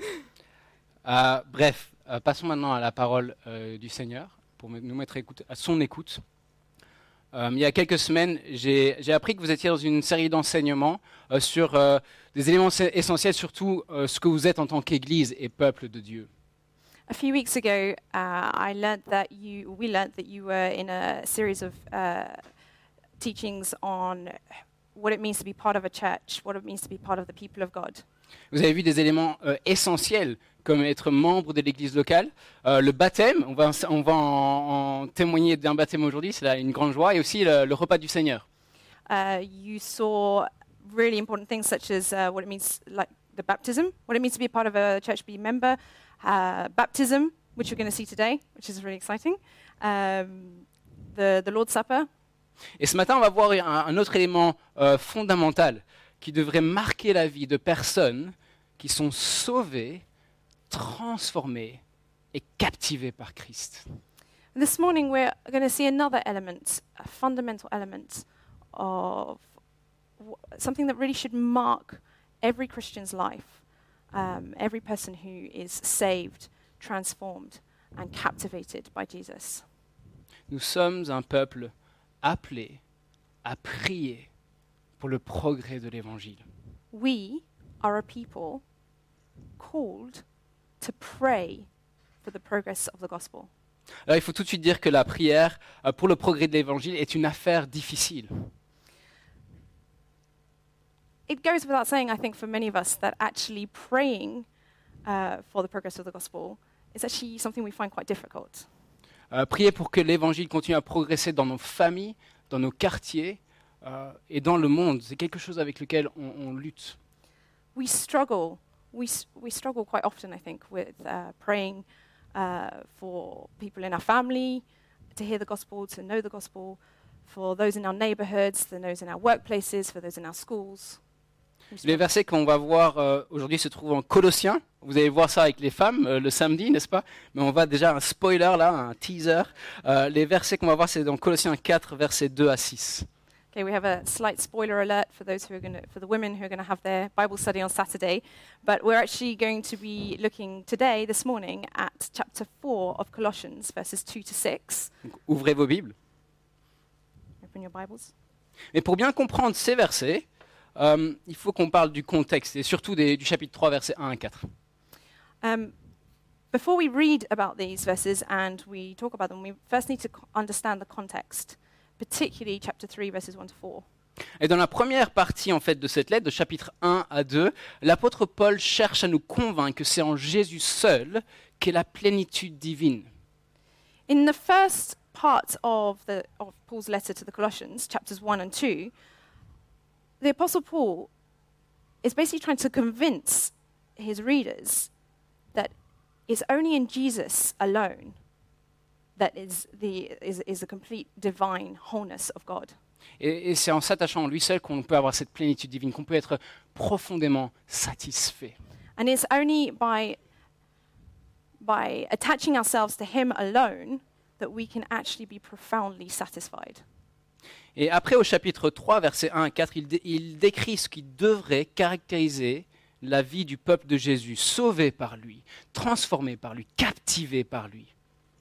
Euh, bref, euh, passons maintenant à la parole euh, du Seigneur pour nous mettre écoute- à son écoute. Euh, il y a quelques semaines, j'ai appris que vous étiez dans une série d'enseignements euh, sur des éléments essentiels, surtout ce que vous êtes en tant qu'Église et peuple de Dieu. A few weeks ago, uh, I learnt that you, we learnt that you were in a series of uh, teachings on what it means to be part of a church, what it means to be part of the people of God. Vous avez vu des éléments euh, essentiels comme être membre de l'église locale, Euh, le baptême, on va, on va en, en témoigner d'un baptême aujourd'hui, c'est une grande joie, et aussi le, le repas du Seigneur. Uh, you saw really important things such as uh, what it means, like the baptism, what it means to be a part of a church, be a member, uh, baptism, which we're going to see today, which is really exciting, um, the, the Lord's Supper, Et ce matin, on va voir un, un autre élément euh, fondamental qui devrait marquer la vie de personnes qui sont sauvées, transformées et captivées par Christ. This morning, we're going to see another element, a fundamental element of something that really should mark every Christian's life, um, every person who is saved, transformed, and captivated by Jesus. Nous sommes un peuple appelé à prier pour le progrès de l'Évangile. We are a people called to pray for the progress of the gospel. Alors il faut tout de suite dire que la prière euh, pour le progrès de l'Évangile est une affaire difficile. It goes without saying, I think, for many of us, that actually praying uh, for the progress of the gospel is actually something we find quite difficult. Euh, prier pour que l'Évangile continue à progresser dans nos familles, dans nos quartiers euh, et dans le monde, c'est quelque chose avec lequel on, on lutte. We struggle, we, we struggle quite often, I think, with uh, praying uh, for people in our family to hear the gospel, to know the gospel, for those in our neighborhoods, for those in our workplaces, for those in our schools. Les versets qu'on va voir euh, aujourd'hui se trouvent en Colossiens. Vous allez voir ça avec les femmes euh, le samedi, n'est-ce pas? Mais on va déjà un spoiler là, un teaser. Euh, les versets qu'on va voir, c'est dans Colossiens 4, versets 2 à 6. Okay, we have a slight spoiler alert for those who are going to, for the women who are going to have their Bible study on Saturday. But we're actually going to be looking today, this morning, at chapter 4 of Colossians, verses 2 to 6. Donc, ouvrez vos Bibles. Open your Bibles. Mais pour bien comprendre ces versets, euh, il faut qu'on parle du contexte et surtout des- du chapitre 3, versets 1 à 4. Um, before we read about these verses and we talk about them, we first need to understand the context, particularly chapter 3, verses 1 to 4. Et dans la première partie en fait de cette lettre, de chapitre 1 à 2, l'apôtre Paul cherche à nous convaincre que c'est en Jésus seul qu'est la plénitude divine. In the first part of, the, of Paul's letter to the Colossians, chapters 1 and 2, the Apostle Paul is basically trying to convince his readers that it's only in Jesus alone that is the, is, is the complete divine wholeness of God. Et, et c'est en s'attachant en lui seul qu'on peut avoir cette plénitude divine, qu'on peut être profondément satisfait. And it's only by, by attaching ourselves to him alone that we can actually be profoundly satisfied. Et après au chapitre 3, versets 1 à 4, il, dé- il décrit ce qui devrait caractériser la vie du peuple de Jésus, sauvé par lui, transformé par lui, captivé par lui.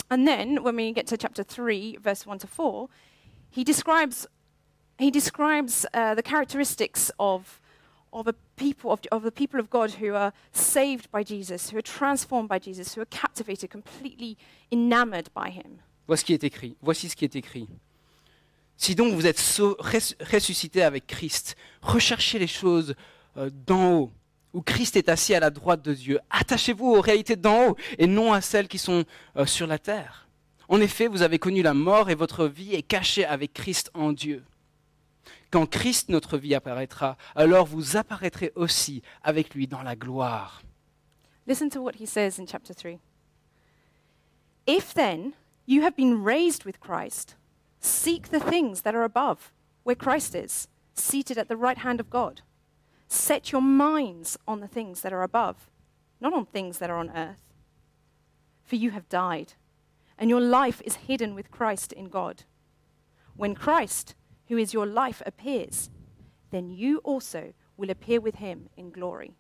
And then when we get to chapter 3, verse 1 to 4, he describes, he describes uh, the characteristics of, of, a people, of, of the people of God who are saved by Jesus, who are transformed by Jesus, who are captivated, completely enamored by him. Voici ce qui est écrit. Voici ce qui est écrit. Si donc vous êtes ressuscité avec Christ, recherchez les choses euh, d'en haut, où Christ est assis à la droite de Dieu. Attachez-vous aux réalités d'en haut et non à celles qui sont euh, sur la terre. En effet, vous avez connu la mort et votre vie est cachée avec Christ en Dieu. Quand Christ, notre vie, apparaîtra, alors vous apparaîtrez aussi avec lui dans la gloire. Listen to what he says in chapter 3. If then you have been raised with Christ, seek the things that are above, where Christ is, seated at the right hand of God. Set your minds on the things that are above, not on things that are on earth. For you have died, and your life is hidden with Christ in God. When Christ, who is your life, appears, then you also will appear with him in glory.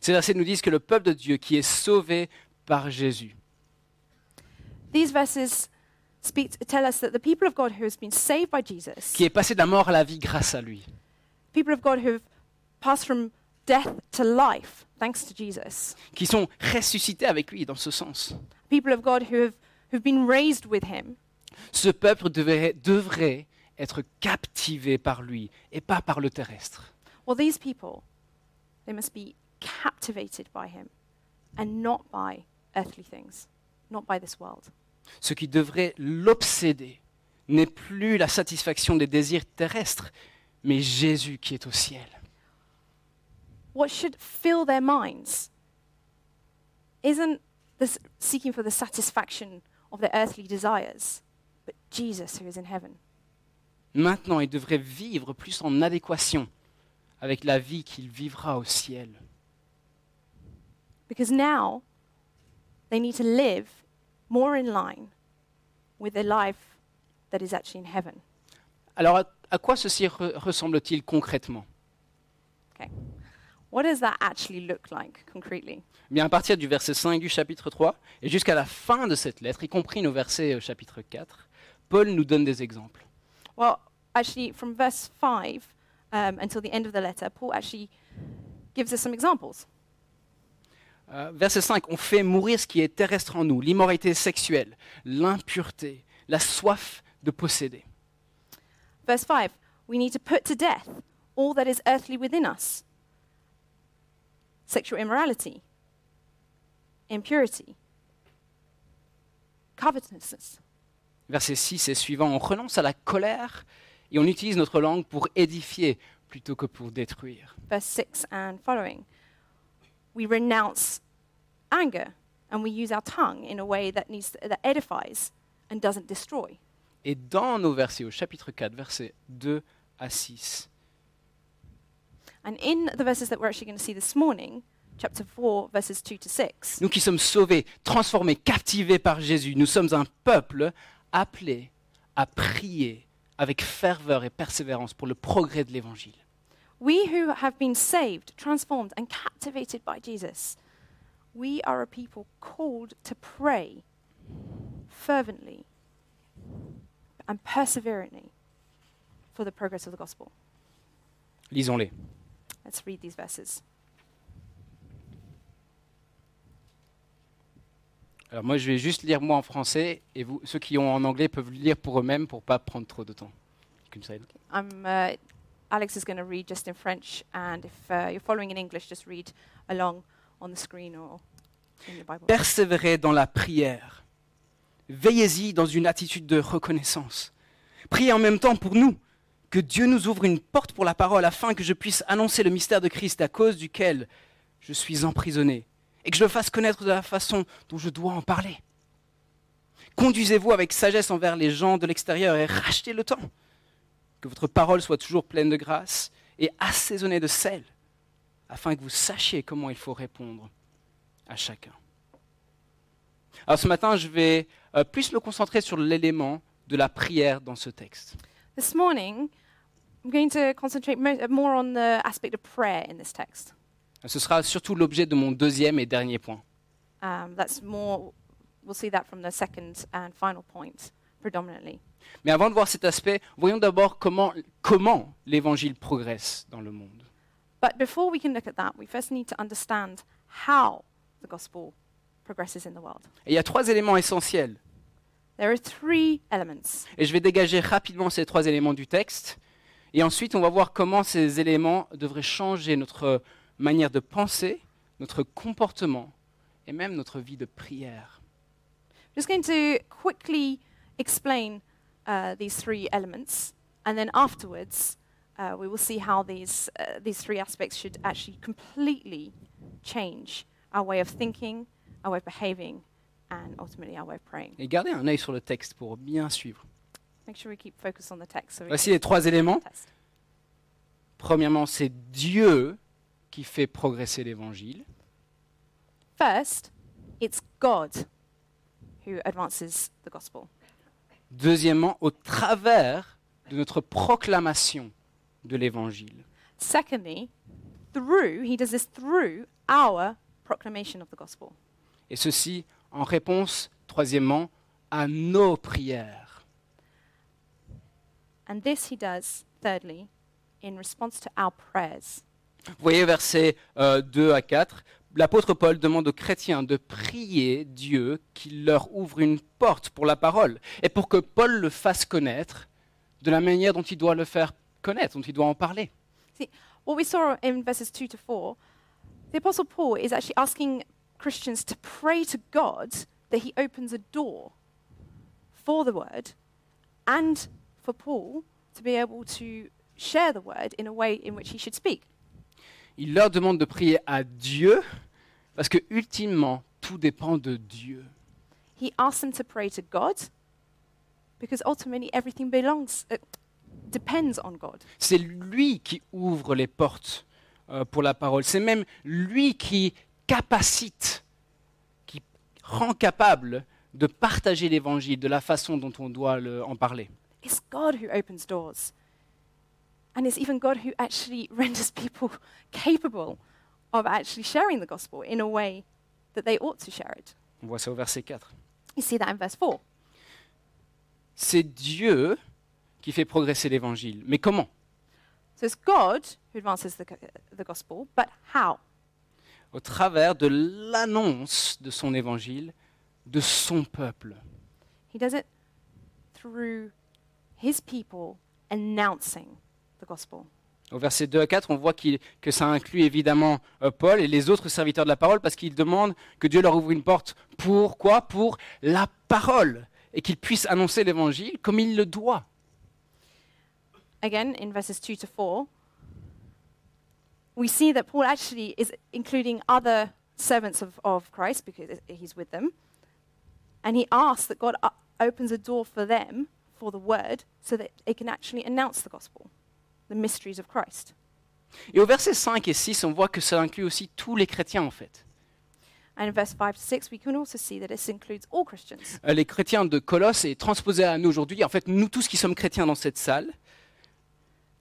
Ces versets nous disent que le peuple de Dieu qui est sauvé par Jésus, These verses speak, tell us that the people of God who has been saved by Jesus, qui est passé de la mort à la vie grâce à lui, people of God who have passed from death to life thanks to Jesus, qui sont ressuscités avec lui dans ce sens. people of God who have who've been raised with him, Ce peuple devrait, devrait être captivé par lui et pas par le terrestre. well, these people, they must be captivated by him and not by earthly things, not by this world. Ce qui devrait l'obséder n'est plus la satisfaction des désirs terrestres, mais Jésus qui est au ciel. What should fill their minds isn't this seeking for the satisfaction of their earthly desires, but Jesus who is in heaven. Maintenant, il devrait vivre plus en adéquation avec la vie qu'il vivra au ciel. Because now they need to live more in line with the life that is actually in heaven. Alors, à, à quoi ceci re- ressemble-t-il concrètement Okay. What does that actually look like concretely? Eh Bien, à partir du verset 5 du chapitre 3 et jusqu'à la fin de cette lettre, y compris nos versets au chapitre 4, Paul nous donne des exemples. Well, actually, from verse 5 um, until the end of the letter, Paul actually gives us some examples. Euh, verset 5, on fait mourir ce qui est terrestre en nous, l'immoralité sexuelle, l'impureté, la soif de posséder. Verse 5 We need to put to death all that is earthly within us sexual immorality, impurity, covetousness. Verset 6 et suivant, on renonce à la colère et on utilise notre langue pour édifier plutôt que pour détruire. Verse 6 and following We renounce anger and we use our tongue in a way that, needs, that edifies and doesn't destroy. Et dans nos versets au chapitre 4, versets 2 à 6, And in the verses that we're actually going to see this morning, chapter 4, verses 2 to 6, nous qui sommes sauvés, transformés, captivés par Jésus, nous sommes un peuple appelé à prier avec ferveur et persévérance pour le progrès de l'Évangile. we who have been saved, transformed, and captivated by Jesus, we are a people called to pray fervently and perseveringly for the progress of the gospel. Lisons-les. Let's read these verses. Alors moi, je vais juste lire moi en français, et vous, ceux qui ont en anglais peuvent lire pour eux-mêmes pour pas prendre trop de temps. Comme ça. I'm, uh, Alex is going to read just in French, and if uh, you're following in English, just read along on the screen or in your Bible. Persévérez dans la prière. Veillez-y dans une attitude de reconnaissance. Priez en même temps pour nous, que Dieu nous ouvre une porte pour la parole afin que je puisse annoncer le mystère de Christ à cause duquel je suis emprisonné et que je le fasse connaître de la façon dont je dois en parler. Conduisez-vous avec sagesse envers les gens de l'extérieur et rachetez le temps. Que votre parole soit toujours pleine de grâce et assaisonnée de sel, afin que vous sachiez comment il faut répondre à chacun. Alors ce matin, je vais euh, plus me concentrer sur l'élément de la prière dans ce texte. This morning, I'm going to concentrate uh, more on the aspect of prayer in this text. Ce sera surtout l'objet de mon deuxième et dernier point. Um, that's more, we'll see that from the second and final point predominantly. Mais avant de voir cet aspect, voyons d'abord comment, comment l'évangile progresse dans le monde. But before we can look at that, we first need to understand how the gospel progresses in the world. Et il y a trois éléments essentiels. There are three elements. Et je vais dégager rapidement ces trois éléments du texte. Et ensuite, on va voir comment ces éléments devraient changer notre manière de penser, notre comportement et même notre vie de prière. I'm just going to quickly explain uh, these three elements, and then afterwards, uh, we will see how these, uh, these three aspects should actually completely change our way of thinking, our way of behaving, and ultimately our way of praying. Et gardez un œil sur le texte pour bien suivre. Make sure we keep focus on the text. So we Voici les trois éléments. Premièrement, c'est Dieu qui fait progresser l'évangile. First, it's God who advances the gospel. Deuxièmement, au travers de notre proclamation de l'évangile. Secondly, through, he does this through our proclamation of the gospel. Et ceci en réponse, troisièmement, à nos prières. And this he does, thirdly, in response to our prayers. Vous voyez versets euh, 2 à 4, l'apôtre Paul demande aux chrétiens de prier Dieu qu'il leur ouvre une porte pour la parole et pour que Paul le fasse connaître de la manière dont il doit le faire connaître, dont il doit en parler. What we saw in verses 2 to 4, the Apostle Paul is actually asking Christians to pray to God that he opens a door for the word and for Paul to be able to share the word in a way in which he should speak. Il leur demande de prier à Dieu parce que ultimement tout dépend de Dieu. He asks them to pray to God because ultimately everything belongs, uh, depends on God. C'est lui qui ouvre les portes euh, pour la parole. C'est même lui qui capacite, qui rend capable de partager l'évangile de la façon dont on doit le- en parler. It's God who opens doors. And it's even God who actually renders people capable of actually sharing the gospel in a way that they ought to share it. On voit ça au verset 4. You see that in verse 4. C'est Dieu qui fait progresser l'évangile. Mais comment So it's God who advances the, the gospel, but how? Au travers de l'annonce de son évangile, de son peuple. He does it through his people announcing the gospel. Au verset 2 à 4, on voit qu'il- que ça inclut évidemment euh, Paul et les autres serviteurs de la parole parce qu'ils demandent que Dieu leur ouvre une porte. Pour quoi Pour la parole et qu'ils puissent annoncer l'évangile comme il le doit. Again, in verses 2 to 4, we see that Paul actually is including other servants of, of Christ because he's with them. And he asks that God opens a door for them, for the word, so that they can actually announce the gospel, the mysteries of Christ. Et au verset 5 et 6, on voit que ça inclut aussi tous les chrétiens en fait. And in verse 5 to 6, we can also see that this includes all Christians. Euh, Les chrétiens de Colosse est transposé à nous aujourd'hui. En fait, nous tous qui sommes chrétiens dans cette salle,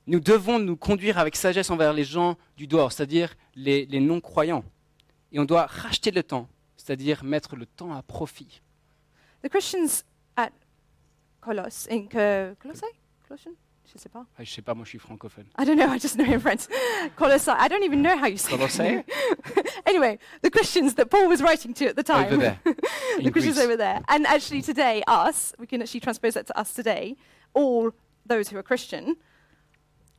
nous devons nous conduire avec sagesse envers les gens du dehors, c'est-à-dire les, les non-croyants. Et on doit racheter le temps, c'est-à-dire mettre le temps à profit. The Christians at Colossus, in Co- Colossae? Colossian? Je sais pas. Ah, je sais pas, moi je suis francophone. I don't know, I just know in French. Colossae. I don't even know how you say Colossae? it. anyway, the Christians that Paul was writing to at the time. Over there, the in Christians Greece. over there. And actually today, us, we can actually transpose that to us today, all those who are Christian,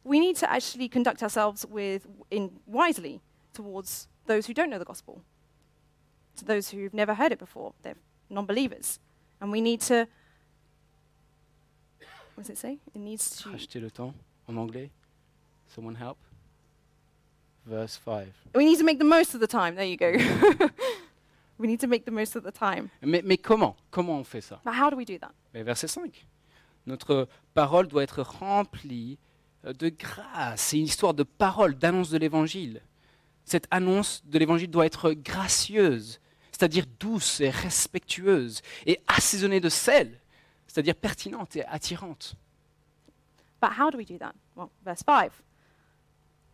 we need to actually conduct ourselves with in wisely towards those who don't know the gospel. To those who've never heard it before. They're non-believers. And we need to what does it say? It needs to Racheter le temps en anglais. Someone help? Verse 5. We need to make the most of the time. There you go. we need to make the most of the time. Mais, mais comment? Comment on fait ça? But how do we do that? Mais Verset 5. Notre parole doit être remplie de grâce. C'est une histoire de parole, d'annonce de l'évangile. Cette annonce de l'évangile doit être gracieuse, c'est-à-dire douce et respectueuse, et assaisonnée de sel, c'est-à-dire pertinente et attirante. But how do we do that? Well, verse 5.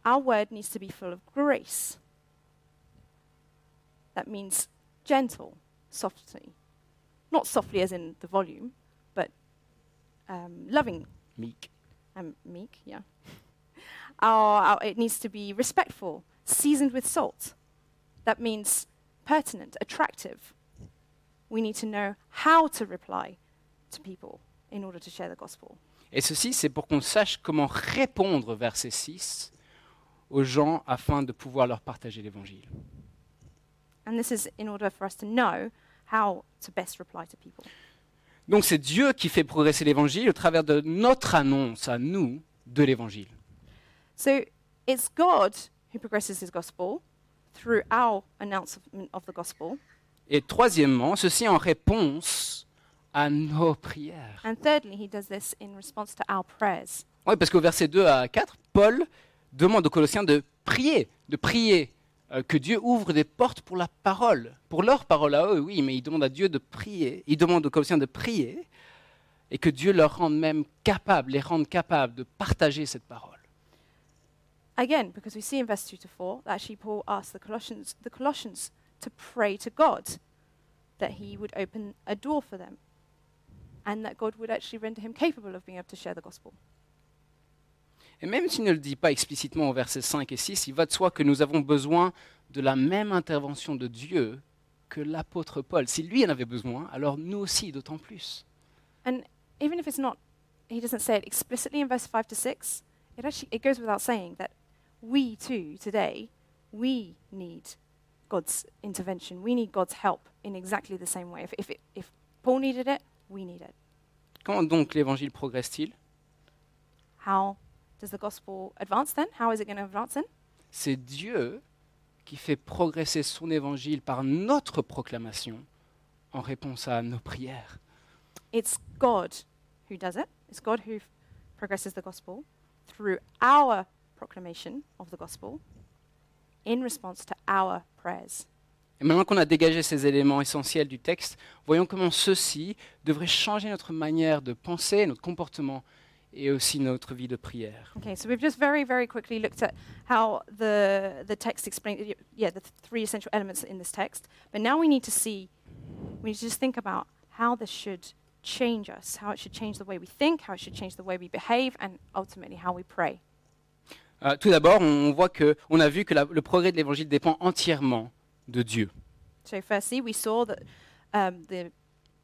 Our word needs to be full of grace. That means gentle, softly. Not softly as in the volume, but um, loving Meek. and meek, yeah. Our, our, it needs to be respectful, seasoned with salt. That means pertinent, attractive. We need to know how to reply to people in order to share the gospel. Et ceci, c'est pour qu'on sache comment répondre, verset 6, aux gens afin de pouvoir leur partager l'évangile. And this is in order for us to know how to best reply to people. Donc c'est Dieu qui fait progresser l'évangile au travers de notre annonce à nous de l'évangile. So it's God who progresses his gospel through our announcement of the gospel. Et troisièmement, ceci en réponse à nos prières. And thirdly, he does this in response to our prayers. Oui, parce qu'au verset 2 à 4, Paul demande aux Colossiens de prier, de prier euh, que Dieu ouvre des portes pour la parole, pour leur parole à eux, oui, mais il demande à Dieu de prier, il demande aux Colossiens de prier, et que Dieu leur rende même capables, les rende capables de partager cette parole. Again, because we see in verse 2 to 4 that actually Paul asked the Colossians, the Colossians to pray to God that he would open a door for them and that God would actually render him capable of being able to share the gospel. Et même s'il ne le dit pas explicitement au verset 5 et 6, il va de soi que nous avons besoin de la même intervention de Dieu que l'apôtre Paul. Si lui en avait besoin, alors nous aussi d'autant plus. And even if it's not, he doesn't say it explicitly in verse 5 to 6, it actually it goes without saying that we too today, we need God's intervention. We need God's help in exactly the same way. If, if, it, if Paul needed it, we need it. Comment donc l'évangile progresse-t-il? How does the gospel advance then? How is it going to advance then? C'est Dieu qui fait progresser son évangile par notre proclamation en réponse à nos prières. It's God who does it. It's God who progresses the gospel through our proclamation of the gospel in response to our prayers. Et maintenant qu'on a dégagé ces éléments essentiels du texte, voyons comment ceux-ci devraient changer notre manière de penser, notre comportement et aussi notre vie de prière. Okay, so we've just very, very quickly looked at how the, the text explains, yeah, the th- three essential elements in this text. But now we need to see, we need to just think about how this should change us, how it should change the way we think, how it should change the way we behave, and ultimately how we pray. Euh, tout d'abord, on voit que, on a vu que la- le progrès de l'évangile dépend entièrement de Dieu. So, firstly, we saw that um, the,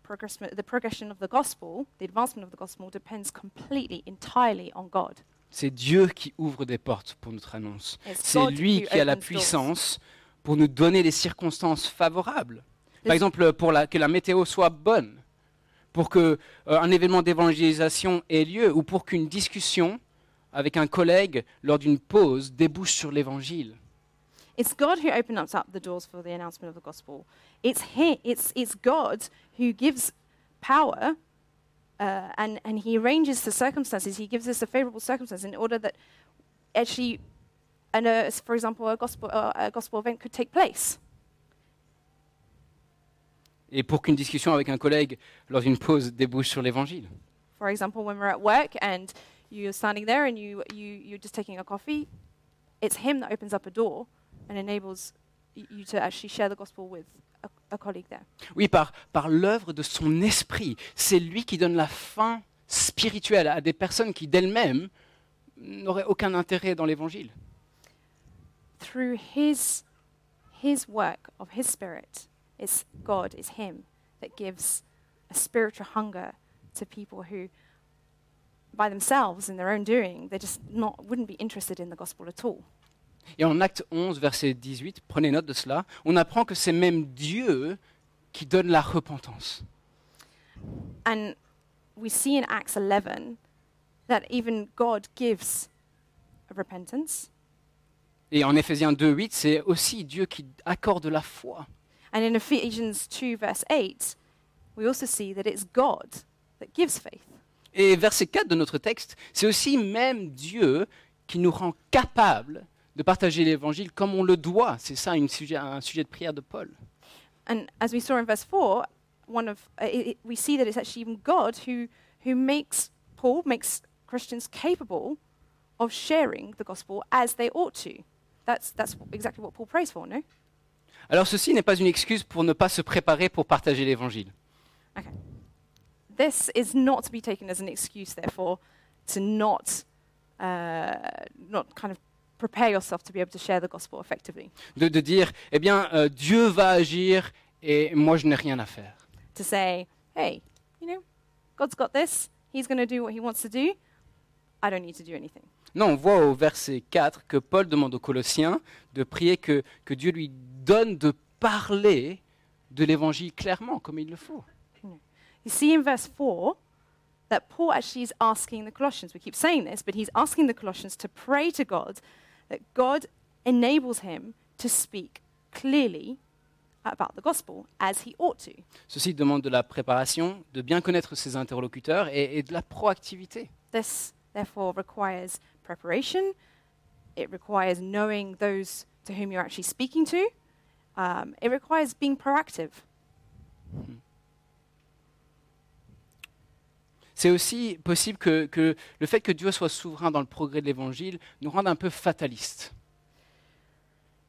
progress- the progression of the gospel, the advancement of the gospel, depends completely, entirely on God. C'est Dieu qui ouvre des portes pour notre annonce. C'est lui qui a la puissance pour nous donner les circonstances favorables. Par exemple, pour la- que la météo soit bonne, pour que euh, événement d'évangélisation ait lieu, ou pour qu'une discussion avec un collègue lors d'une pause débouche sur l'évangile. It's God who opens up the doors for the announcement of the gospel. It's, he, it's, it's God who gives power uh, and, and He arranges the circumstances. He gives us a favorable circumstance in order that actually, and, uh, for example, a gospel, uh, a gospel event could take place. Et pour qu'une discussion avec un collègue lors d'une pause débouche sur l'évangile. For example, when we're at work and you're standing there and you, you, you're just taking a coffee, it's Him that opens up a door and enables you to actually share the gospel with a, a colleague there. Oui, par, par l'œuvre de son esprit. C'est lui qui donne la fin spirituelle à des personnes qui d'elles-mêmes n'auraient aucun intérêt dans l'évangile. through his his work of his spirit it's god it's him that gives a spiritual hunger to people who by themselves in their own doing they just not wouldn't be interested in the gospel at all Et en Acte 11, verset 18, prenez note de cela, on apprend que c'est même Dieu qui donne la repentance. and we see in acts 11 that even god gives a repentance Et en Éphésiens 2, 8, c'est aussi Dieu qui accorde la foi. and in ephesians 2 verse 8 we also see that it's god that gives faith Et verset 4 de notre texte, c'est aussi même Dieu qui nous rend capables de partager l'évangile comme on le doit. C'est ça une sujet- un sujet de prière de Paul. And as we saw in verse 4, one of, uh, it, we see that it's actually even God who, who makes Paul, makes Christians capable of sharing the gospel as they ought to. That's, that's exactly what Paul prays for, no? Alors ceci n'est pas une excuse pour ne pas se préparer pour partager l'évangile. Okay. This is not to be taken as an excuse, therefore, to not, uh, not kind of prepare yourself to be able to share the gospel effectively. De, de dire, eh bien, euh, Dieu va agir et moi je n'ai rien à faire. To say, hey, you know, God's got this. He's going to do what he wants to do. I don't need to do anything. Non, on voit au verset 4 que Paul demande aux Colossiens de prier que, que Dieu lui donne de parler de l'évangile clairement, comme il le faut. You see in verse 4 that Paul actually is asking the Colossians, we keep saying this, but he's asking the Colossians to pray to God that God enables him to speak clearly about the gospel as he ought to. Ceci demande de la préparation, de bien connaître ses interlocuteurs et, et de la proactivité. This, therefore, requires preparation, it requires knowing those to whom you're actually speaking to, um, it requires being proactive. C'est aussi possible que, que le fait que Dieu soit souverain dans le progrès de l'Évangile nous rende un peu fatalistes.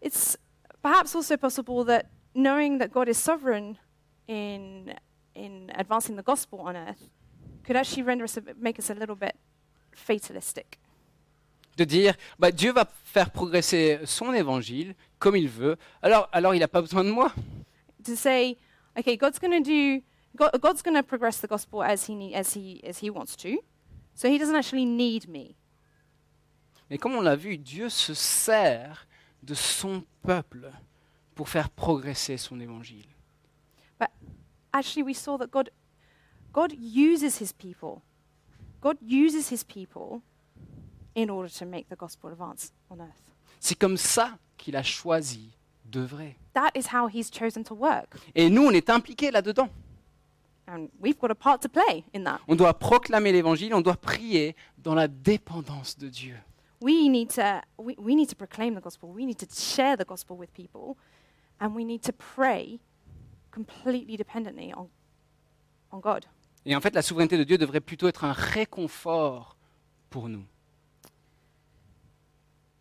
It's perhaps also possible that knowing that God is sovereign in, in advancing the gospel on earth could actually render us a, make us a little bit fatalistic. De dire, bah, Dieu va faire progresser son Évangile comme il veut, alors, alors il n'a pas besoin de moi. To say, okay, God's going to do, God, God's going to progress the gospel as he, need, as, he, as he wants to, so he doesn't actually need me. Mais comme on l'a vu, Dieu se sert de son peuple pour faire progresser son Évangile. Actually, we saw that God, God uses his people. God uses his people in order to make the gospel advance on earth. C'est comme ça qu'il a choisi d'œuvrer. That is how he's chosen to work. Et nous, on est impliqués là-dedans. And we've got a part to play in that. On doit proclamer l'Évangile, on doit prier dans la dépendance de Dieu. We need to we, we need to proclaim the gospel. We need to share the gospel with people, and we need to pray completely dependently on on God. Et en fait, la souveraineté de Dieu devrait plutôt être un réconfort pour nous.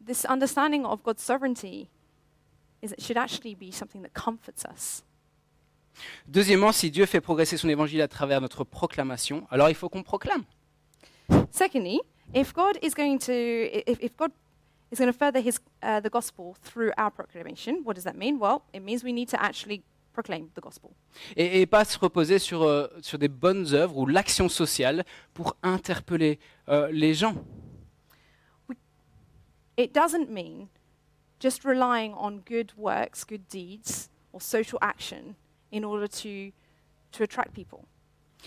This understanding of God's sovereignty is it should actually be something that comforts us. Deuxièmement, si Dieu fait progresser son Évangile à travers notre proclamation, alors il faut qu'on proclame. Secondly, if God is going to if, if God is going to further his uh, the gospel through our proclamation, what does that mean? Well, it means we need to actually proclaim the gospel. Et, et pas se reposer sur, euh, sur des bonnes œuvres ou l'action sociale pour interpeller euh, les gens. It doesn't mean just relying on good works, good deeds, or social action in order to, to attract people.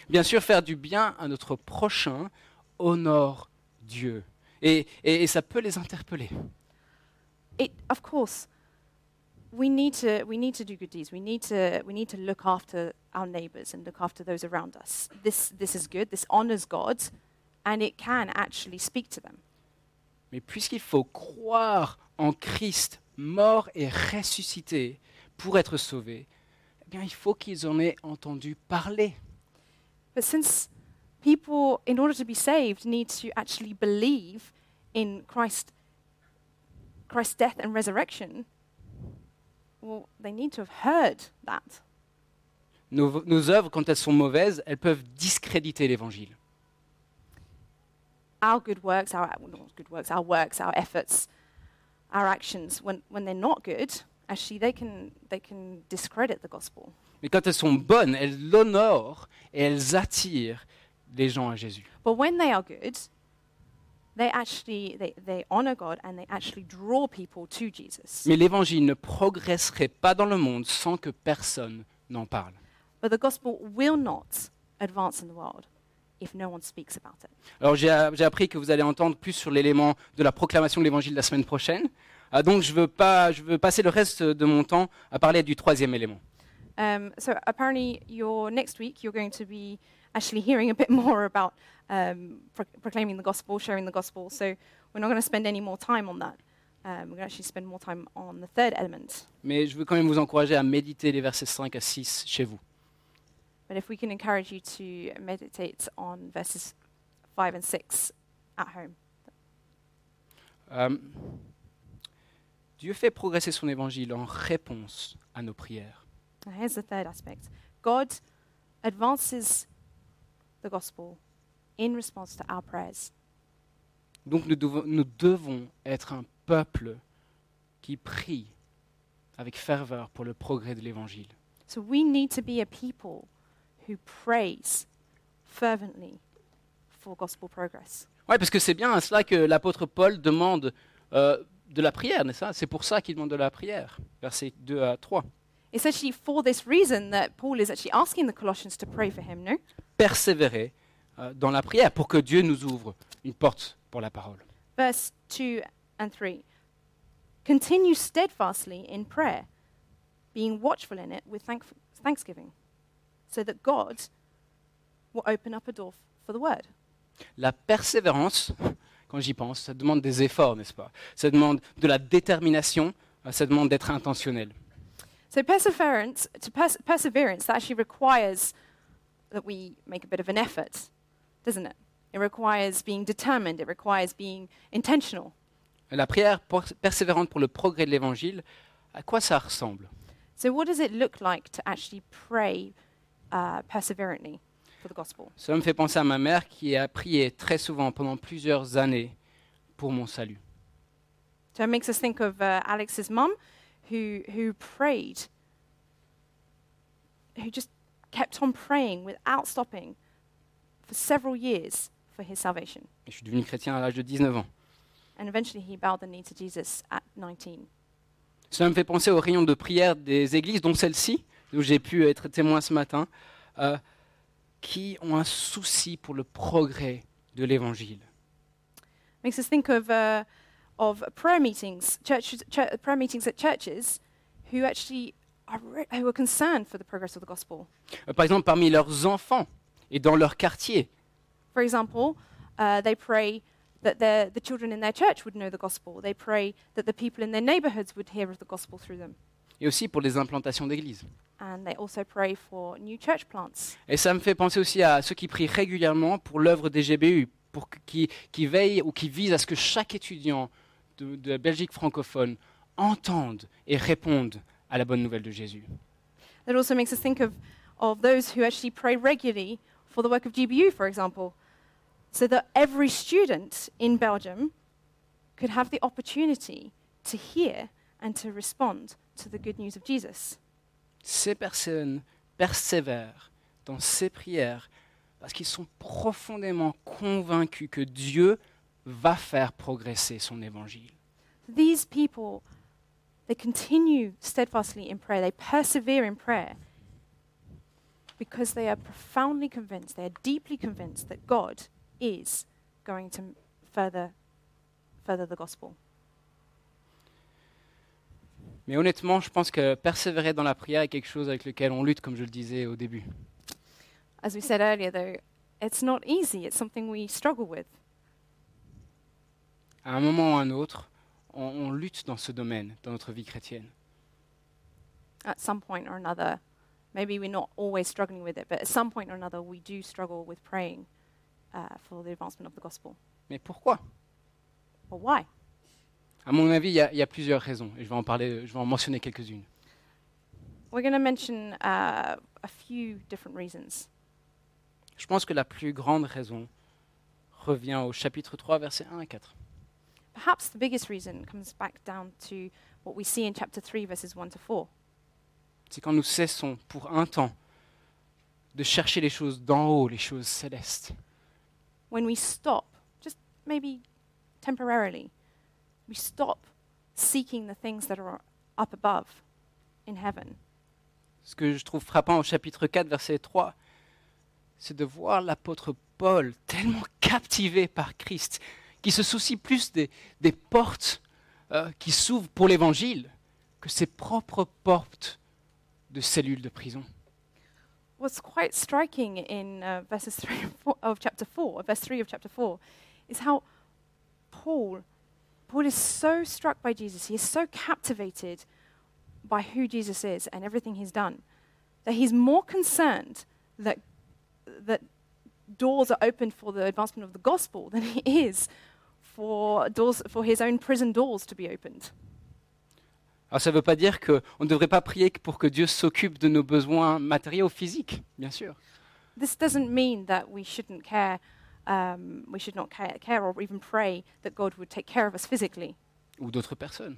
Bien sûr, faire du bien à notre prochain honore Dieu. Et, et- et ça peut les interpeller. It, of course, we need, to, we need to do good deeds. We need to, we need to look after our neighbors and look after those around us. This, this is good. This honors God, and it can actually speak to them. Mais puisqu'il faut croire en Christ mort et ressuscité pour être sauvés, eh bien, il faut qu'ils en aient entendu parler. But since people, in order to be saved, need to actually believe in Christ, Christ's death and resurrection, well, they need to have heard that. Nos, nos œuvres, quand elles sont mauvaises, elles peuvent discréditer l'Évangile. Our good works, our well, not good works, our works, our efforts, our actions, when, when they're not good, actually they can they can discredit the gospel. Mais quand elles sont bonnes, elles l'honorent et elles attirent les gens à Jésus. But when they are good, they actually they, they honor God and they actually draw people to Jesus. Mais l'Évangile ne progresserait pas dans le monde sans que personne n'en parle. But the gospel will not advance in the world if no one speaks about it. Alors j'ai j'ai appris que vous allez entendre plus sur l'élément de la proclamation de l'Évangile la semaine prochaine. Ah, donc je veux, pas, je veux passer le reste de mon temps à parler du troisième élément. Um, so apparently, your next week you're going to be actually hearing a bit more about um, pro- proclaiming the gospel, sharing the gospel. So we're not going to spend any more time on that. Um, we're going to actually spend more time on the third element. Mais je veux quand même vous encourager à méditer les versets 5 à 6 chez vous. But if we can encourage you to meditate on verses five and six at home. Euh, Dieu fait progresser son Évangile en réponse à nos prières. Now, here's the third aspect God advances the gospel in response to our prayers. Donc nous devons, nous devons être un peuple qui prie avec ferveur pour le progrès de l'Évangile. So we need to be a people who prays fervently for gospel progress. Oui, parce que c'est bien à cela que l'apôtre Paul demande euh, de la prière, n'est-ce pas? C'est pour ça qu'il demande de la prière, versets 2 à 3. It's actually for this reason that Paul is actually asking the Colossians to pray for him, no? Persévérer euh, dans la prière pour que Dieu nous ouvre une porte pour la parole. Verse 2 and 3. Continue steadfastly in prayer, being watchful in it with thank- thanksgiving, so that God will open up a door for the word. La persévérance, quand j'y pense, ça demande des efforts, n'est-ce pas? Ça demande de la détermination, euh, ça demande d'être intentionnel. So perseverance, to pers- perseverance, that actually requires that we make a bit of an effort. doesn't it? It requires being determined, it requires being intentional. La prière persévérante pour le progrès de l'Évangile, à quoi ça ressemble? So, what does it look like to actually pray uh, perseverantly? For the gospel? Cela me fait penser à ma mère qui a prié très souvent pendant plusieurs années pour mon salut. So, it makes us think of uh, Alex's mum who, who prayed, who just kept on praying without stopping for several years for his salvation. Et je suis devenu chrétien à l'âge de 19 ans. And eventually, he bowed the knee to Jesus at 19. Cela me fait penser aux réunions de prière des églises, dont celle-ci, où j'ai pu être témoin ce matin, euh, qui ont un souci pour le progrès de l'Évangile. makes us think of, uh, of prayer meetings, churches, chur- prayer meetings at churches, who actually are, re- who are concerned for the progress of the gospel. Euh, par exemple, parmi leurs enfants et dans leur quartier, For example, uh, they pray that the children in their church would know the gospel. They pray that the people in their neighborhoods would hear of the gospel through them. Et aussi pour les implantations d'églises. And they also pray for new church plants. Et ça me fait penser aussi à ceux qui prient régulièrement pour l'œuvre des GBU, pour qui, qui veillent ou qui visent à ce que chaque étudiant de, de la Belgique francophone entende et réponde à la bonne nouvelle de Jésus. That also makes us think of, of those who actually pray regularly for the work of GBU, for example, so that every student in Belgium could have the opportunity to hear and to respond to the good news of Jesus. Ces personnes persévèrent dans ces prières parce qu'ils sont profondément convaincus que Dieu va faire progresser son évangile. These people, they continue steadfastly in prayer, they persevere in prayer because they are profoundly convinced, they are deeply convinced that God is going to further, further the gospel. Mais honnêtement, je pense que persévérer dans la prière est quelque chose avec lequel on lutte, comme je le disais au début. As we said earlier, though, it's not easy, it's something we struggle with. À un moment ou à un autre, on, on lutte dans ce domaine, dans notre vie chrétienne. At some point or another, maybe we're not always struggling with it, but at some point or another, we do struggle with praying uh, for the advancement of the gospel. Mais pourquoi? But why? À mon avis, il y, a- il y a plusieurs raisons, et je vais en parler, je vais en mentionner quelques-unes. We're going to mention uh, a few different reasons. Je pense que la plus grande raison revient au chapitre 3, versets 1 à 4. Perhaps the biggest reason comes back down to what we see in chapter 3, verses 1 to 4. C'est quand nous cessons pour un temps de chercher les choses d'en haut, les choses célestes, When we stop, just maybe temporarily, we stop seeking the things that are up above in heaven. Ce que je trouve frappant au chapitre 4, verset 3, c'est de voir l'apôtre Paul tellement captivé par Christ, qui se soucie plus des, des portes euh, qui s'ouvrent pour l'évangile que ses propres portes de cellules de prison. What's quite striking in uh, verses 3 and 4 of chapter 4, verse 3 of chapter 4, is how Paul, Paul is so struck by Jesus, he is so captivated by who Jesus is and everything he's done, that he's more concerned that, that doors are opened for the advancement of the gospel than he is for, doors, for his own prison doors to be opened. Alors ça ne veut pas dire qu'on ne devrait pas prier pour que Dieu s'occupe de nos besoins matériels ou physiques, bien sûr. This doesn't mean that we shouldn't care, um, we should not care, care or even pray that God would take care of us physically ou d'autres personnes.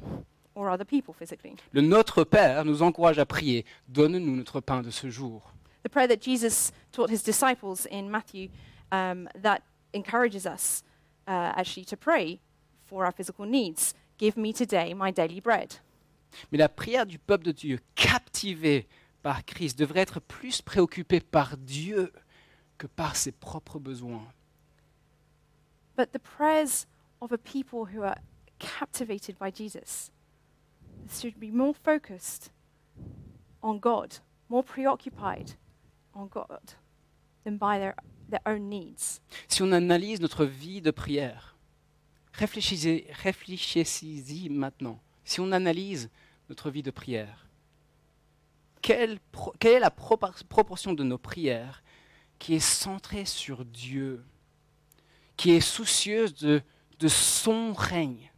or other people physically. Le Notre Père nous encourage à prier, donne-nous notre pain de ce jour. The prayer that Jesus taught his disciples in Matthew um, that encourages us uh, actually to pray for our physical needs. Give me today my daily bread. Mais la prière du peuple de Dieu, captivé par Christ, devrait être plus préoccupée par Dieu que par ses propres besoins. But the prayers of a people who are captivated by Jesus should be more focused on God, more preoccupied on God than by their, their own needs. Si on analyse notre vie de prière, réfléchissez- réfléchissez-y maintenant. Si on analyse notre vie de prière, quelle, pro- quelle est la propor- proportion de nos prières qui est centrée sur Dieu? Qui est soucieuse de, son règne,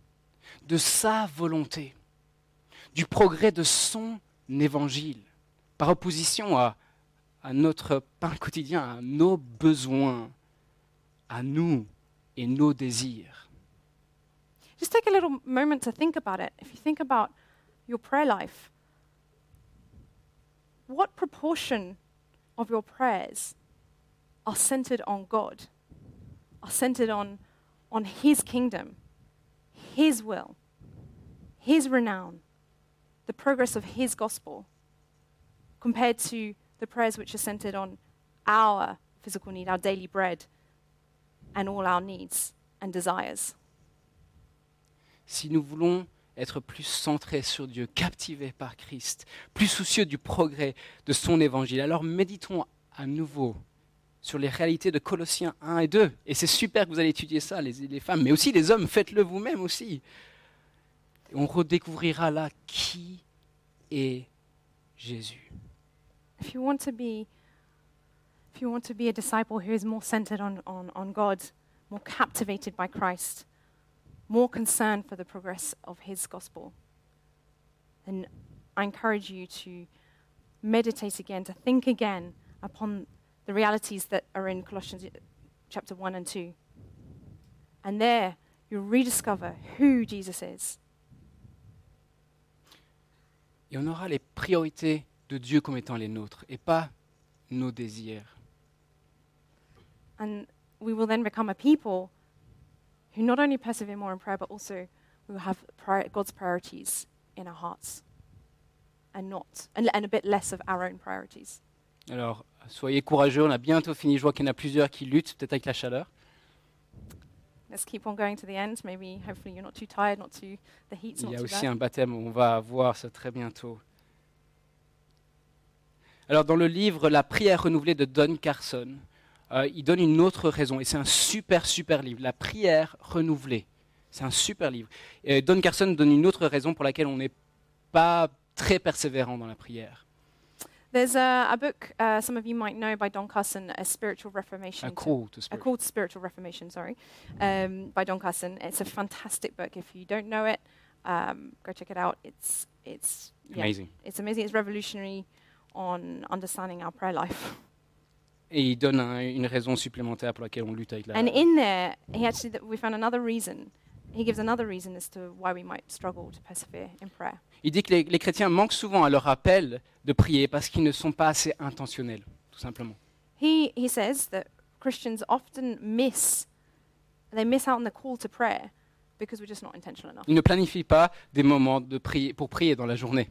de sa volonté, du progrès de son évangile, par opposition à, à notre pain quotidien, à nos besoins, à nous et nos désirs. Just take a little moment to think about it. If you think about your prayer life, what proportion of your prayers are centered on God, are centered on, on His kingdom, His will, His renown, the progress of His gospel, compared to the prayers which are centered on our physical need, our daily bread, and all our needs and desires? Si nous voulons être plus centrés sur Dieu, captivés par Christ, plus soucieux du progrès de son évangile, alors méditons à nouveau sur les réalités de Colossiens 1 et 2. Et c'est super que vous allez étudier ça, les, femmes, mais aussi les hommes, faites-le vous-même aussi. On redécouvrira là qui est Jésus. if you want to be if you want to be a disciple who is more centered on, on, on God, more captivated by Christ, more concerned for the progress of his gospel, then I encourage you to meditate again, to think again upon the realities that are in Colossians chapter 1 and 2. And there you'll rediscover who Jesus is. Et on aura les priorités de Dieu comme étant les nôtres et pas nos désirs. And we will then become a people who not only persevere more in prayer, but also we will have prior- God's priorities in our hearts and not, and, and a bit less of our own priorities. Alors, soyez courageux, on a bientôt fini. Je vois qu'il y en a plusieurs qui luttent, peut-être avec la chaleur. Let's keep on going to the end. Maybe, hopefully, you're not too tired, not too, the heat's Il y a aussi un baptême, on va voir ça très bientôt. Alors, dans le livre La prière renouvelée de Don Carson, euh, il donne une autre raison, et c'est un super, super livre, La prière renouvelée. C'est un super livre. Et Don Carson donne une autre raison pour laquelle on n'est pas très persévérant dans la prière. There's a, a book uh, some of you might know by Don Carson, A Spiritual Reformation. To- call to a call to Spiritual Reformation, sorry, um, by Don Carson. It's a fantastic book. If you don't know it, um, go check it out. It's, it's, yeah, Amazing. it's amazing. It's revolutionary on understanding our prayer life. Et il donne un- une raison supplémentaire pour laquelle on lutte avec la And in there, he actually th- we found another reason. He gives another reason as to why we might struggle to persevere in prayer. Il dit que les, les chrétiens manquent souvent à leur appel de prier parce qu'ils ne sont pas assez intentionnels, tout simplement. He he says that Christians often miss they miss out on the call to prayer because we're just not intentional enough. Ils ne planifient pas des moments de prier, pour prier dans la journée.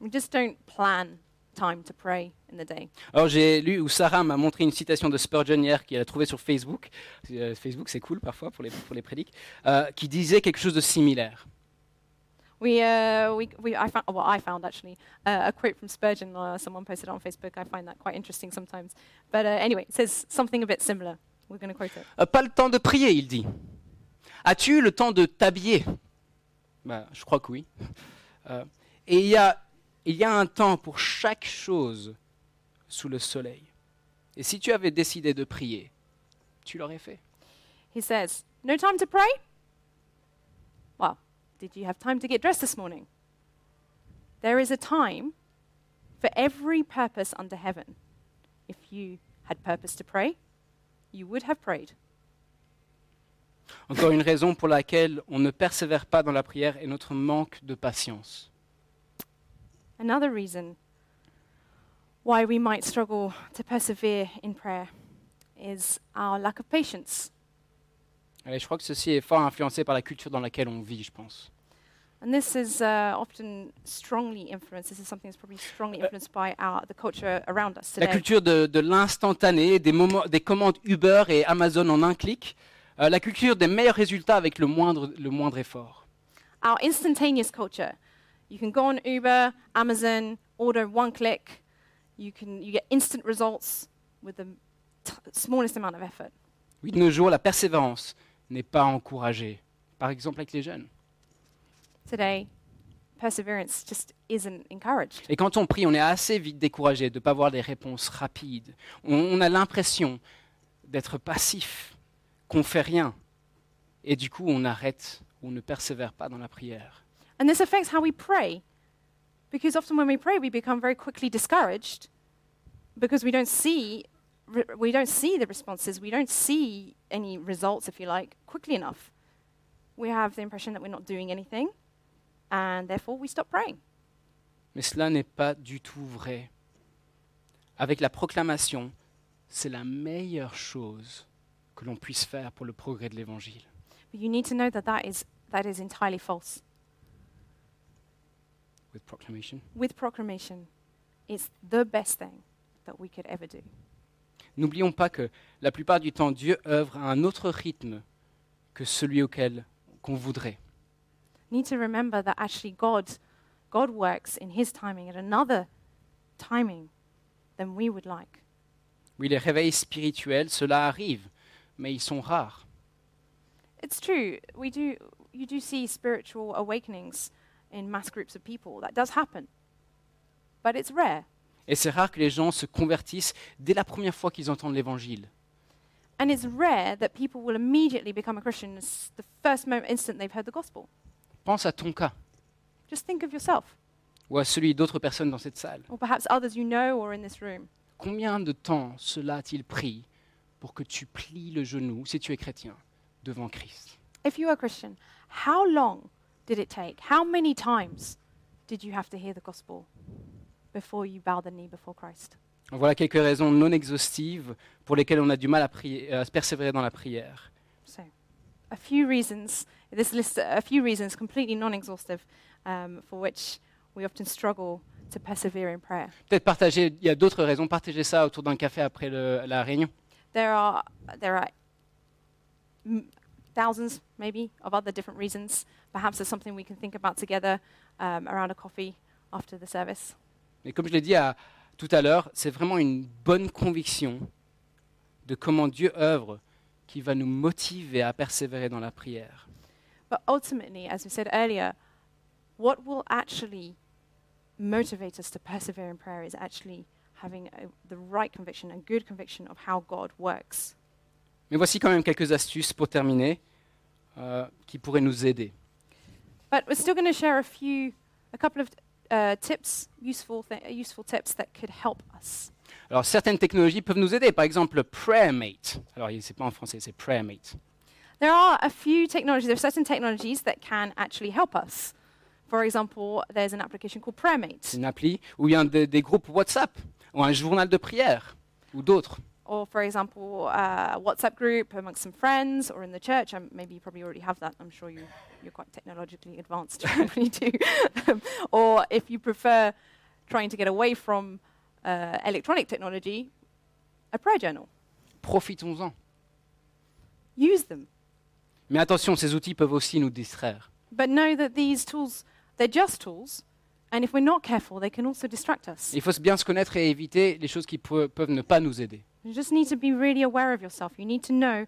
We just don't plan time to pray in the day. Alors j'ai lu où Sarah m'a montré une citation de Spurgeon hier qu'elle a trouvée sur Facebook. Euh, Facebook c'est cool parfois pour les, pour les prédiques, euh, qui disait quelque chose de similaire. We, uh, we, we, I found, well, I found actually uh, a quote from Spurgeon. Uh, someone posted on Facebook. I find that quite interesting sometimes. But uh, anyway, it says something a bit similar. We're going to quote it. Euh, pas le temps de prier, il dit. As-tu eu le temps de t'habiller? Bah, Je crois que oui. Euh, et il y, a, il y a un temps pour chaque chose sous le soleil. Et si tu avais décidé de prier, tu l'aurais fait. He says, No time to pray? Well, did you have time to get dressed this morning? There is a time for every purpose under heaven. If you had purpose to pray, you would have prayed. Encore une raison pour laquelle on ne persévère pas dans la prière est notre manque de patience. Another reason why we might struggle to persevere in prayer is our lack of patience. Et je crois que ceci est fort influencé par la culture dans laquelle on vit, je pense. And this is uh, often strongly influenced. This is something that's probably strongly influenced by our, the culture around us La culture de, de l'instantané, des, moments- des commandes Uber et Amazon en un clic. Euh, la culture des meilleurs résultats avec le moindre, le moindre effort. Our instantaneous culture. You can go on Uber, Amazon, order one click. You can you get instant results with the t- smallest amount of effort. Oui, de nos jours, la persévérance n'est pas encouragée. Par exemple avec les jeunes. Today, perseverance just isn't encouraged. Et quand on prie, on est assez vite découragé de ne pas avoir des réponses rapides. On, on a l'impression d'être passif qu'on fait rien. Et du coup, on arrête, on ne persévère pas dans la prière. And this affects how we pray. Because often when we pray, we become very quickly discouraged because we don't see re- we don't see the responses, we don't see any results, if you like, quickly enough. We have the impression that we're not doing anything, and therefore we stop praying. Mais cela n'est pas du tout vrai. Avec la proclamation, c'est la meilleure chose que l'on puisse faire pour le progrès de l'Évangile. But you need to know that that is, that is entirely false. With proclamation. With proclamation, it's the best thing that we could ever do. N'oublions pas que la plupart du temps, Dieu œuvre à un autre rythme que celui auquel qu'on voudrait. need to remember that actually God, God works in His timing at another timing than we would like. Oui, les réveils spirituels, cela arrive, mais ils sont rares. It's true. We do. You do see spiritual awakenings in mass groups of people. That does happen, but it's rare. Et c'est rare que les gens se convertissent dès la première fois qu'ils entendent l'Évangile. And it's rare that people will immediately become a Christian the first moment, instant they've heard the gospel. Pense à ton cas, Just think of yourself, ou à celui d'autres personnes dans cette salle. or perhaps others you know or in this room. Combien de temps cela a-t-il pris pour que tu plies le genou, si tu es chrétien, devant Christ? If you are Christian, how long did it take? How many times did you have to hear the gospel? Before you bow the knee before Christ? Voilà quelques raisons non exhaustives pour lesquelles on a du mal à, prier- à se persévérer dans la prière. So, a few reasons. This list a few reasons, completely non-exhaustive, um, for which we often struggle to persevere in prayer. Peut-être partager, il y a d'autres raisons, partager ça autour d'un café après le- la réunion. There are there are thousands, maybe, of other different reasons. Perhaps there's something we can think about together um, around a coffee after the service. Mais comme je l'ai dit à- tout à l'heure, c'est vraiment une bonne conviction de comment Dieu œuvre qui va nous motiver à persévérer dans la prière. But ultimately, as we said earlier, what will actually motivate us to persevere in prayer is actually having a, the right conviction, a good conviction of how God works. Mais voici quand même quelques astuces pour terminer euh, qui pourraient nous aider. But we're still going to share a few, a couple of uh, tips, useful, th- useful tips that could help us. Alors certaines technologies peuvent nous aider, par exemple PrayerMate. Alors c'est pas en français, c'est PrayerMate. There are a few technologies, there are certain technologies that can actually help us. For example, there's an application called C'est PrayerMate, une appli ou bien des, des groupes WhatsApp ou un journal de prière ou d'autres. Or for example, uh, a WhatsApp group amongst some friends, or in the church. Um, maybe you probably already have that. I'm sure you, you're quite technologically advanced. You probably do. Um, or if you prefer trying to get away from uh, electronic technology, a prayer journal. Profitons-en. Use them. Mais attention, ces outils peuvent aussi nous distraire. But know that these tools, they're just tools. And if we're not careful, they can also distract us. Il faut bien se connaître et éviter les choses qui peu- peuvent ne pas nous aider. You just need to be really aware of yourself. You need to know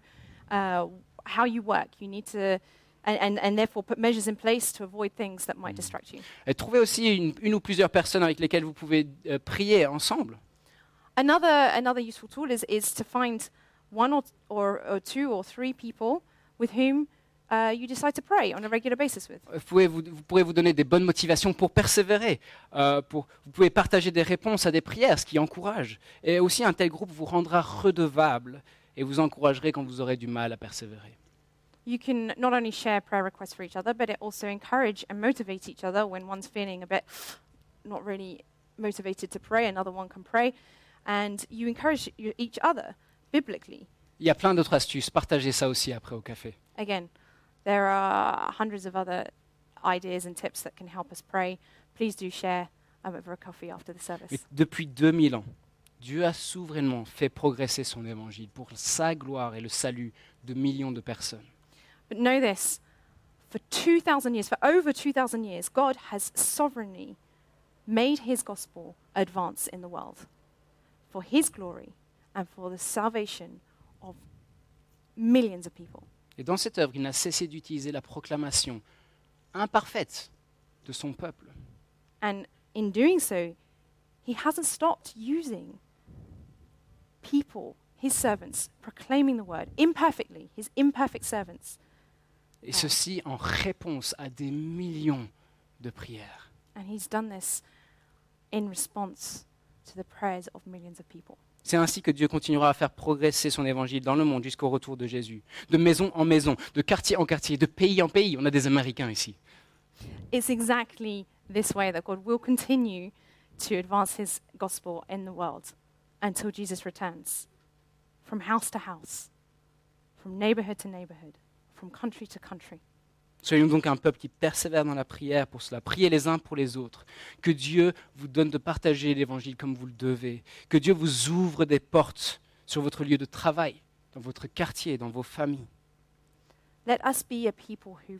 uh, how you work. You need to, and, and, and therefore put measures in place to avoid things that might distract you. Et trouvez aussi une, une ou plusieurs personnes avec lesquelles vous pouvez euh, prier ensemble. Another, another useful tool is, is to find one or, or, or two or three people with whom uh, you decide to pray on a regular basis with. Vous, pouvez vous, vous pourrez vous donner des bonnes motivations pour persévérer. euh, pour, vous pouvez partager des réponses à des prières, ce qui encourage. Et aussi, un tel groupe vous rendra redevable et vous encouragerez quand vous aurez du mal à persévérer. You can not only share prayer requests for each other, but it also encourage and motivate each other when one's feeling a bit not really motivated to pray, another one can pray. And you encourage each other biblically. Il y a plein d'autres astuces. Partagez ça aussi après au café. Again, there are hundreds of other ideas and tips that can help us pray. Please do share um, over a coffee after the service. depuis 2000 ans, Dieu a souverainement fait progresser son évangile pour sa gloire et le salut de millions de personnes. But know this for 2,000 years, for over 2,000 years, God has sovereignly made his gospel advance in the world for his glory and for the salvation of millions of people. Et dans cette œuvre, il n'a cessé d'utiliser la proclamation imparfaite de son peuple. And in doing so, he hasn't stopped using people, his servants, proclaiming the word imperfectly, his imperfect servants. Et ceci en réponse à des millions de prières. And he's done this in response to the prayers of millions of people. C'est ainsi que Dieu continuera à faire progresser son évangile dans le monde jusqu'au retour de Jésus. De maison en maison, de quartier en quartier, de pays en pays. On a des Américains ici. It's exactly this way that God will continue to advance his gospel in the world until Jesus returns. From house to house, from neighborhood to neighborhood, from country to country. Soyons donc un peuple qui persévère dans la prière pour cela. Priez les uns pour les autres. Que Dieu vous donne de partager l'évangile comme vous le devez. Que Dieu vous ouvre des portes sur votre lieu de travail, dans votre quartier, dans vos familles. Let us be a people who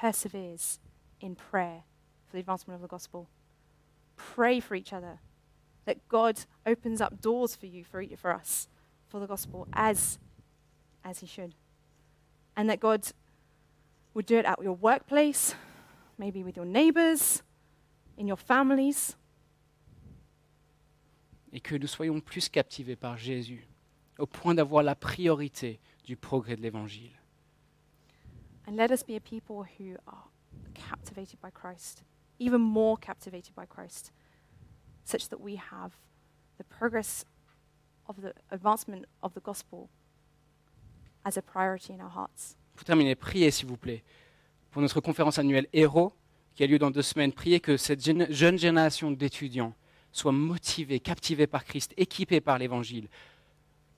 perseveres in prayer for the advancement of the gospel. Pray for each other. That God opens up doors for you, for, for us, for the gospel, as, as He should. And that God would do it at your workplace, maybe with your neighbors, in your families. Et que nous soyons plus captivés par Jésus, au point d'avoir la priorité du progrès de l'évangile. And let us be a people who are captivated by Christ, even more captivated by Christ, such that we have the progress of the advancement of the gospel as a priority in our hearts. Pour terminer, priez s'il vous plaît pour notre conférence annuelle Héros qui a lieu dans deux semaines. Priez que cette jeune- génération d'étudiants soit motivée, captivée par Christ, équipée par l'Évangile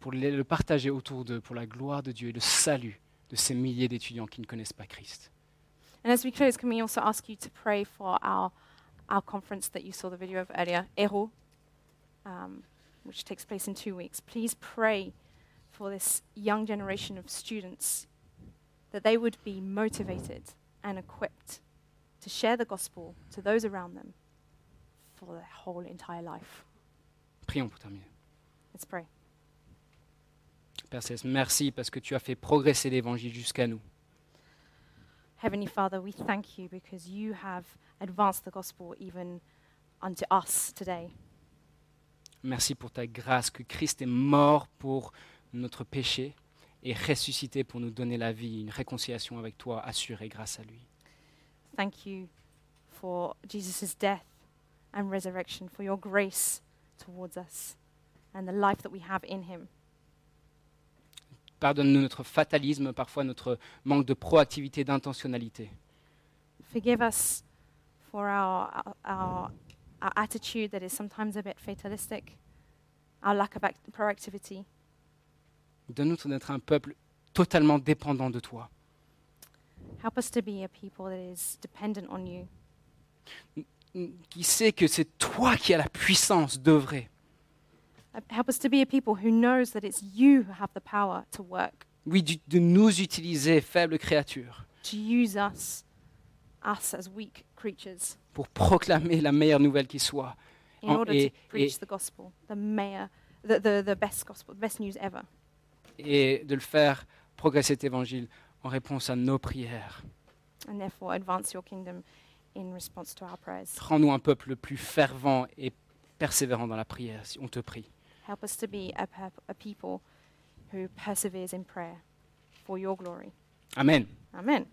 pour le partager autour d'eux, pour la gloire de Dieu et le salut de ces milliers d'étudiants qui ne connaissent pas Christ. And as we close, can we also ask you to pray for our, our conference that you saw the video of Ero, um, which takes place in two weeks? Please pray for this young generation of students that they would be motivated and equipped to share the gospel to those around them for their whole entire life. Prions pour terminer. Let's pray. Père Céleste, merci parce que tu as fait progresser l'Évangile jusqu'à nous. Heavenly Father, we thank you because you have advanced the gospel even unto us today. Merci pour ta grâce, que Christ est mort pour notre péché et ressuscité pour nous donner la vie, une réconciliation avec toi assurée grâce à lui. Thank you for Jesus' death and resurrection, for your grace towards us and the life that we have in him. Pardonne-nous notre fatalisme, parfois notre manque de proactivité, d'intentionnalité. Forgive us for our, our, our, attitude that is sometimes a bit fatalistic, our lack of act- proactivity. Donne-nous d'être un peuple totalement dépendant de toi. Help us to be a people that is dependent on you, Qui sait que c'est toi qui as la puissance d'œuvrer. Help us to be a people who knows that it's you who have the power to work, Oui, du- de nous utiliser, faibles créatures, to use us, us as weak creatures, pour proclamer la meilleure nouvelle qui soit. in order et- to preach the gospel, the mayor, the, the, the best gospel, the best news ever. Et de le faire progresser cet évangile en réponse à nos prières. and therefore advance your kingdom in response to our prayers. Rends-nous un peuple plus fervent et persévérant dans la prière, si on te prie. Help us to be a people who perseveres in prayer for your glory. Amen. Amen.